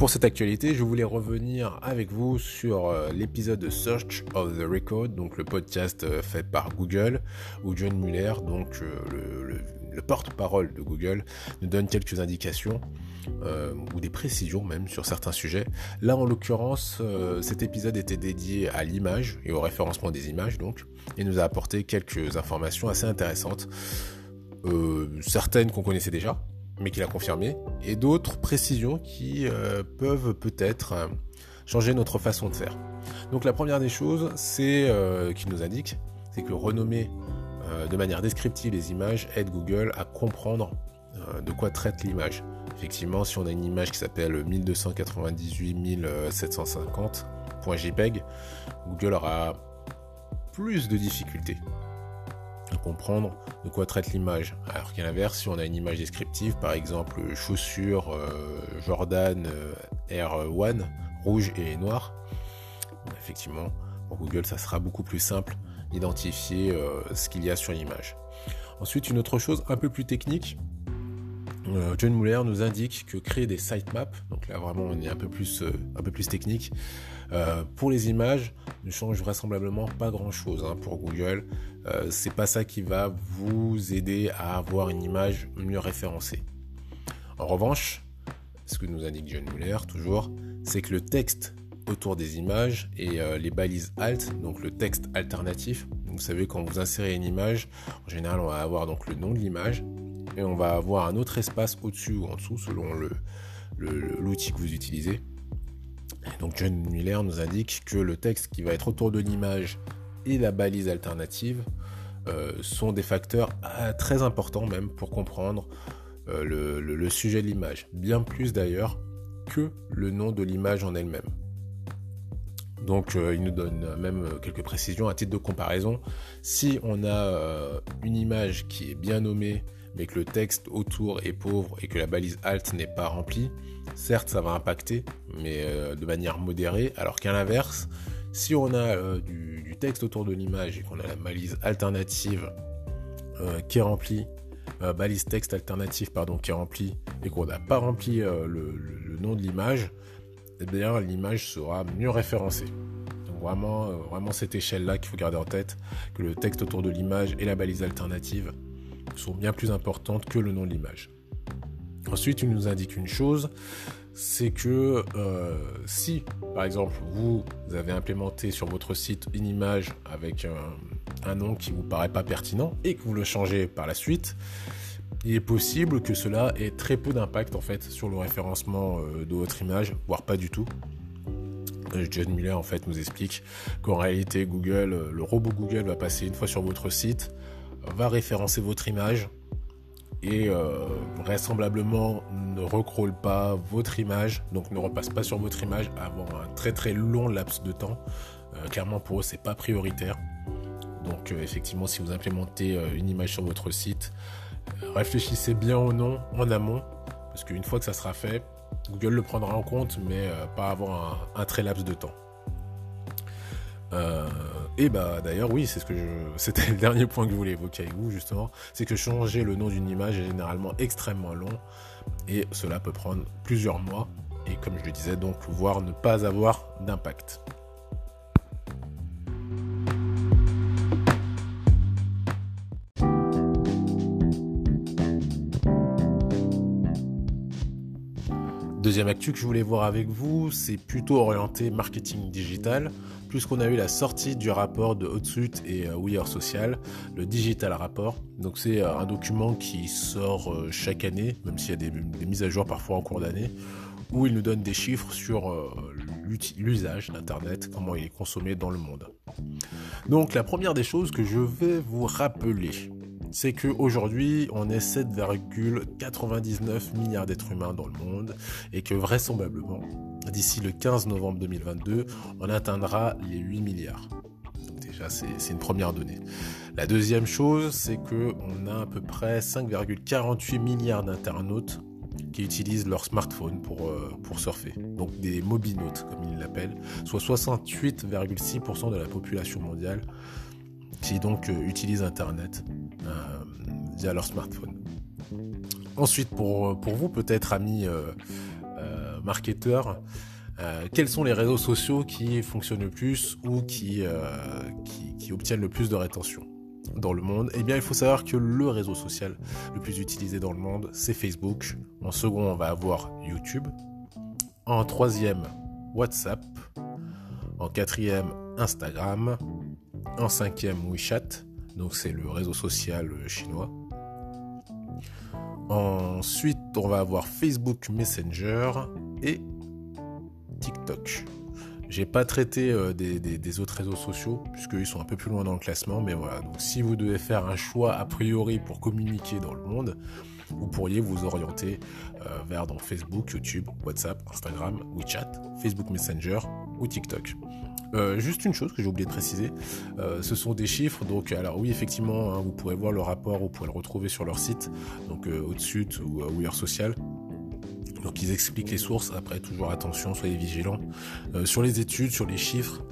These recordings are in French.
Pour cette actualité, je voulais revenir avec vous sur euh, l'épisode de Search of the Record, donc le podcast euh, fait par Google, où John Muller, donc euh, le, porte-parole de Google, nous donne quelques indications ou des précisions même sur certains sujets. Là, en l'occurrence, cet épisode était dédié à l'image et au référencement des images, donc, et nous a apporté quelques informations assez intéressantes, certaines qu'on connaissait déjà, mais qu'il a confirmé, et d'autres précisions qui euh, peuvent peut-être euh, changer notre façon de faire. Donc la première des choses, c'est euh, qu'il nous indique, c'est que renommer de manière descriptive les images aide Google à comprendre de quoi traite l'image. Effectivement, si on a une image qui s'appelle 1298 Google aura plus de difficultés comprendre de quoi traite l'image. Alors qu'à l'inverse, si on a une image descriptive, par exemple chaussures euh, Jordan euh, Air One, rouge et noir, effectivement, pour Google, ça sera beaucoup plus simple d'identifier euh, ce qu'il y a sur l'image. Ensuite, une autre chose un peu plus technique, John Muller nous indique que créer des sitemaps, donc là vraiment on est un peu plus, plus technique, pour les images ne change vraisemblablement pas grand chose hein, pour Google. Euh, c'est pas ça qui va vous aider à avoir une image mieux référencée. En revanche, ce que nous indique John Muller toujours, c'est que le texte autour des images et euh, les balises alt, donc le texte alternatif. Vous savez, quand vous insérez une image, en général, on va avoir donc le nom de l'image et on va avoir un autre espace au-dessus ou en dessous selon l'outil que vous utilisez. donc John Muller nous indique que le texte qui va être autour de l'image et la balise alternative euh, sont des facteurs euh, très importants même pour comprendre euh, le, sujet de l'image. Bien plus d'ailleurs que le nom de l'image en elle-même. Donc il nous donne même quelques précisions à titre de comparaison. Si on a une image qui est bien nommée, mais que le texte autour est pauvre et que la balise alt n'est pas remplie, certes ça va impacter, mais de manière modérée, alors qu'à l'inverse, si on a euh, du, texte autour de l'image et qu'on a la balise alternative euh, qui est remplie, euh, balise texte alternative qui est remplie et qu'on n'a pas rempli le, nom de l'image, eh bien l'image sera mieux référencée. Vraiment, vraiment cette échelle-là qu'il faut garder en tête, que le texte autour de l'image et la balise alternative sont bien plus importantes que le nom de l'image. Ensuite, il nous indique une chose, c'est que euh, si, par exemple, vous avez implémenté sur votre site une image avec un, nom qui vous paraît pas pertinent et que vous le changez par la suite, il est possible que cela ait très peu d'impact en fait sur le référencement euh, de votre image, voire pas du tout. Euh, John Miller en fait nous explique qu'en réalité Google, le robot Google va passer une fois sur votre site, va référencer votre image, et euh, vraisemblablement ne recrôle pas votre image, donc ne repasse pas sur votre image avant un très très long laps de temps. Euh, clairement pour eux c'est pas prioritaire. Donc euh, effectivement si vous implémentez une image sur votre site, réfléchissez bien au nom en amont, parce qu'une fois que ça sera fait, Google le prendra en compte, mais pas avant un, un, très laps de temps. Et bah d'ailleurs oui, c'est ce que je... c'était le dernier point que je voulais évoquer avec vous justement, c'est que changer le nom d'une image est généralement extrêmement long. Et cela peut prendre plusieurs mois. Et comme je le disais donc voire ne pas avoir d'impact. Deuxième actu que je voulais voir avec vous, c'est plutôt orienté marketing digital, puisqu'on a eu la sortie du rapport de Hotsuite et euh, We Social, le Digital Rapport. Donc c'est euh, un document qui sort euh, chaque année, même s'il y a des, mises à jour parfois en cours d'année, où il nous donne des chiffres sur l'usage d'Internet, comment il est consommé dans le monde. Donc la première des choses que je vais vous rappeler, c'est qu'aujourd'hui, on est 7,99 milliards d'êtres humains dans le monde et que vraisemblablement, d'ici le 15 novembre 2022, on atteindra les 8 milliards. Donc déjà, c'est une première donnée. La deuxième chose, c'est que on a à peu près 5,48 milliards d'internautes qui utilisent leur smartphone pour, euh, surfer. Donc des mobinautes, comme ils l'appellent, soit 68,6% de la population mondiale qui donc euh, utilise Internet euh, via leur smartphone. Ensuite, pour, pour vous, peut-être amis marketeurs, quels sont les réseaux sociaux qui fonctionnent le plus ou qui, qui, qui obtiennent le plus de rétention dans le monde, eh bien il faut savoir que le réseau social le plus utilisé dans le monde, c'est Facebook. En second, on va avoir YouTube. En troisième, WhatsApp. En quatrième, Instagram. En cinquième, WeChat. Donc c'est le réseau social chinois. Ensuite, on va avoir Facebook Messenger et TikTok. J'ai pas traité euh, des, autres réseaux sociaux, puisqu'ils sont un peu plus loin dans le classement, mais voilà. Donc si vous devez faire un choix a priori pour communiquer dans le monde, vous pourriez vous orienter euh, vers Facebook, YouTube, WhatsApp, Instagram, WeChat, Facebook Messenger ou TikTok. Euh, juste une chose que j'ai oublié de préciser, ce sont des chiffres. Donc, alors oui, effectivement, hein, vous pourrez voir le rapport, vous pouvez le retrouver sur leur site, donc au-dessus ou ou Social. Donc ils expliquent les sources, après toujours attention, soyez vigilants. Euh, sur les études, sur les chiffres,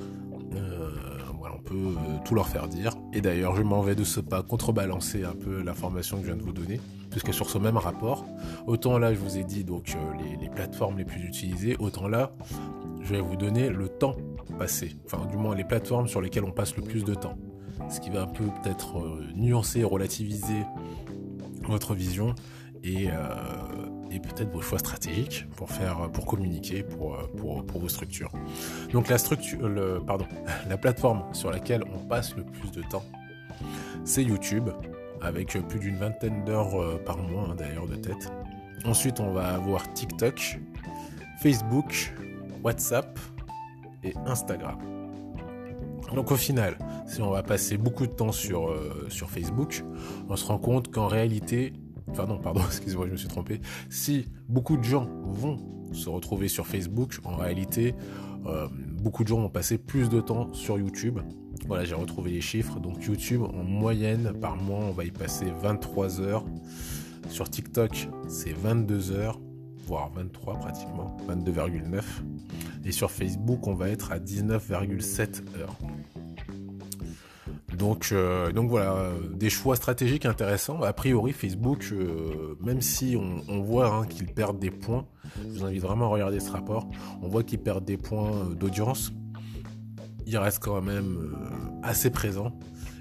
euh, voilà, on peut euh, tout leur faire dire. Et d'ailleurs, je m'en vais de ce pas contrebalancer un peu l'information que je viens de vous donner, puisque sur ce même rapport, autant là je vous ai dit donc les, les plateformes les plus utilisées, autant là je vais vous donner le temps passé, enfin du moins les plateformes sur lesquelles on passe le plus de temps. Ce qui va un peu peut-être nuancer, relativiser votre vision et, et peut-être vos choix stratégiques pour faire, pour communiquer, pour, pour, vos structures. Donc la structure, le, pardon, la plateforme sur laquelle on passe le plus de temps, c'est YouTube, avec plus d'une vingtaine d'heures euh, par mois hein, d'ailleurs de tête. Ensuite, on va avoir TikTok, Facebook, WhatsApp et Instagram. Donc au final, si on va passer beaucoup de temps sur, euh, sur Facebook, on se rend compte qu'en réalité, Enfin non, pardon, excusez-moi, je me suis trompé. Si beaucoup de gens vont se retrouver sur Facebook, en réalité, euh, beaucoup de gens vont passer plus de temps sur YouTube. Voilà, j'ai retrouvé les chiffres. Donc YouTube, en moyenne, par mois, on va y passer 23 heures. Sur TikTok, c'est 22 heures, voire 23 pratiquement, 22,9. Et sur Facebook, on va être à 19,7 heures. Donc, euh, donc voilà, euh, des choix stratégiques intéressants. A priori, Facebook, euh, même si on, voit hein, qu'ils perdent des points, je vous invite vraiment à regarder ce rapport, on voit qu'ils perdent des points d'audience, il reste quand même assez présent.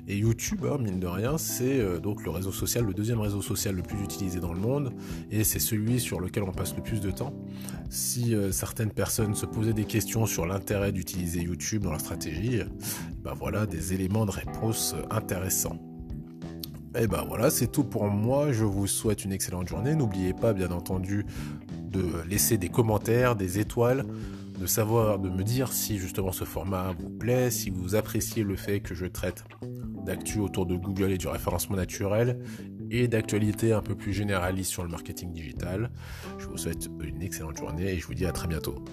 Et YouTube, hein, mine de rien, c'est euh, donc le réseau social, le deuxième réseau social le plus utilisé dans le monde, et c'est celui sur lequel on passe le plus de temps. Si euh, certaines personnes se posaient des questions sur l'intérêt d'utiliser YouTube dans leur stratégie, ben voilà des éléments de réponse intéressants. Et ben voilà, c'est tout pour moi. Je vous souhaite une excellente journée. N'oubliez pas, bien entendu, de laisser des commentaires, des étoiles de savoir, de me dire si justement ce format vous plaît, si vous appréciez le fait que je traite d'actu autour de Google et du référencement naturel et d'actualités un peu plus généralistes sur le marketing digital. Je vous souhaite une excellente journée et je vous dis à très bientôt.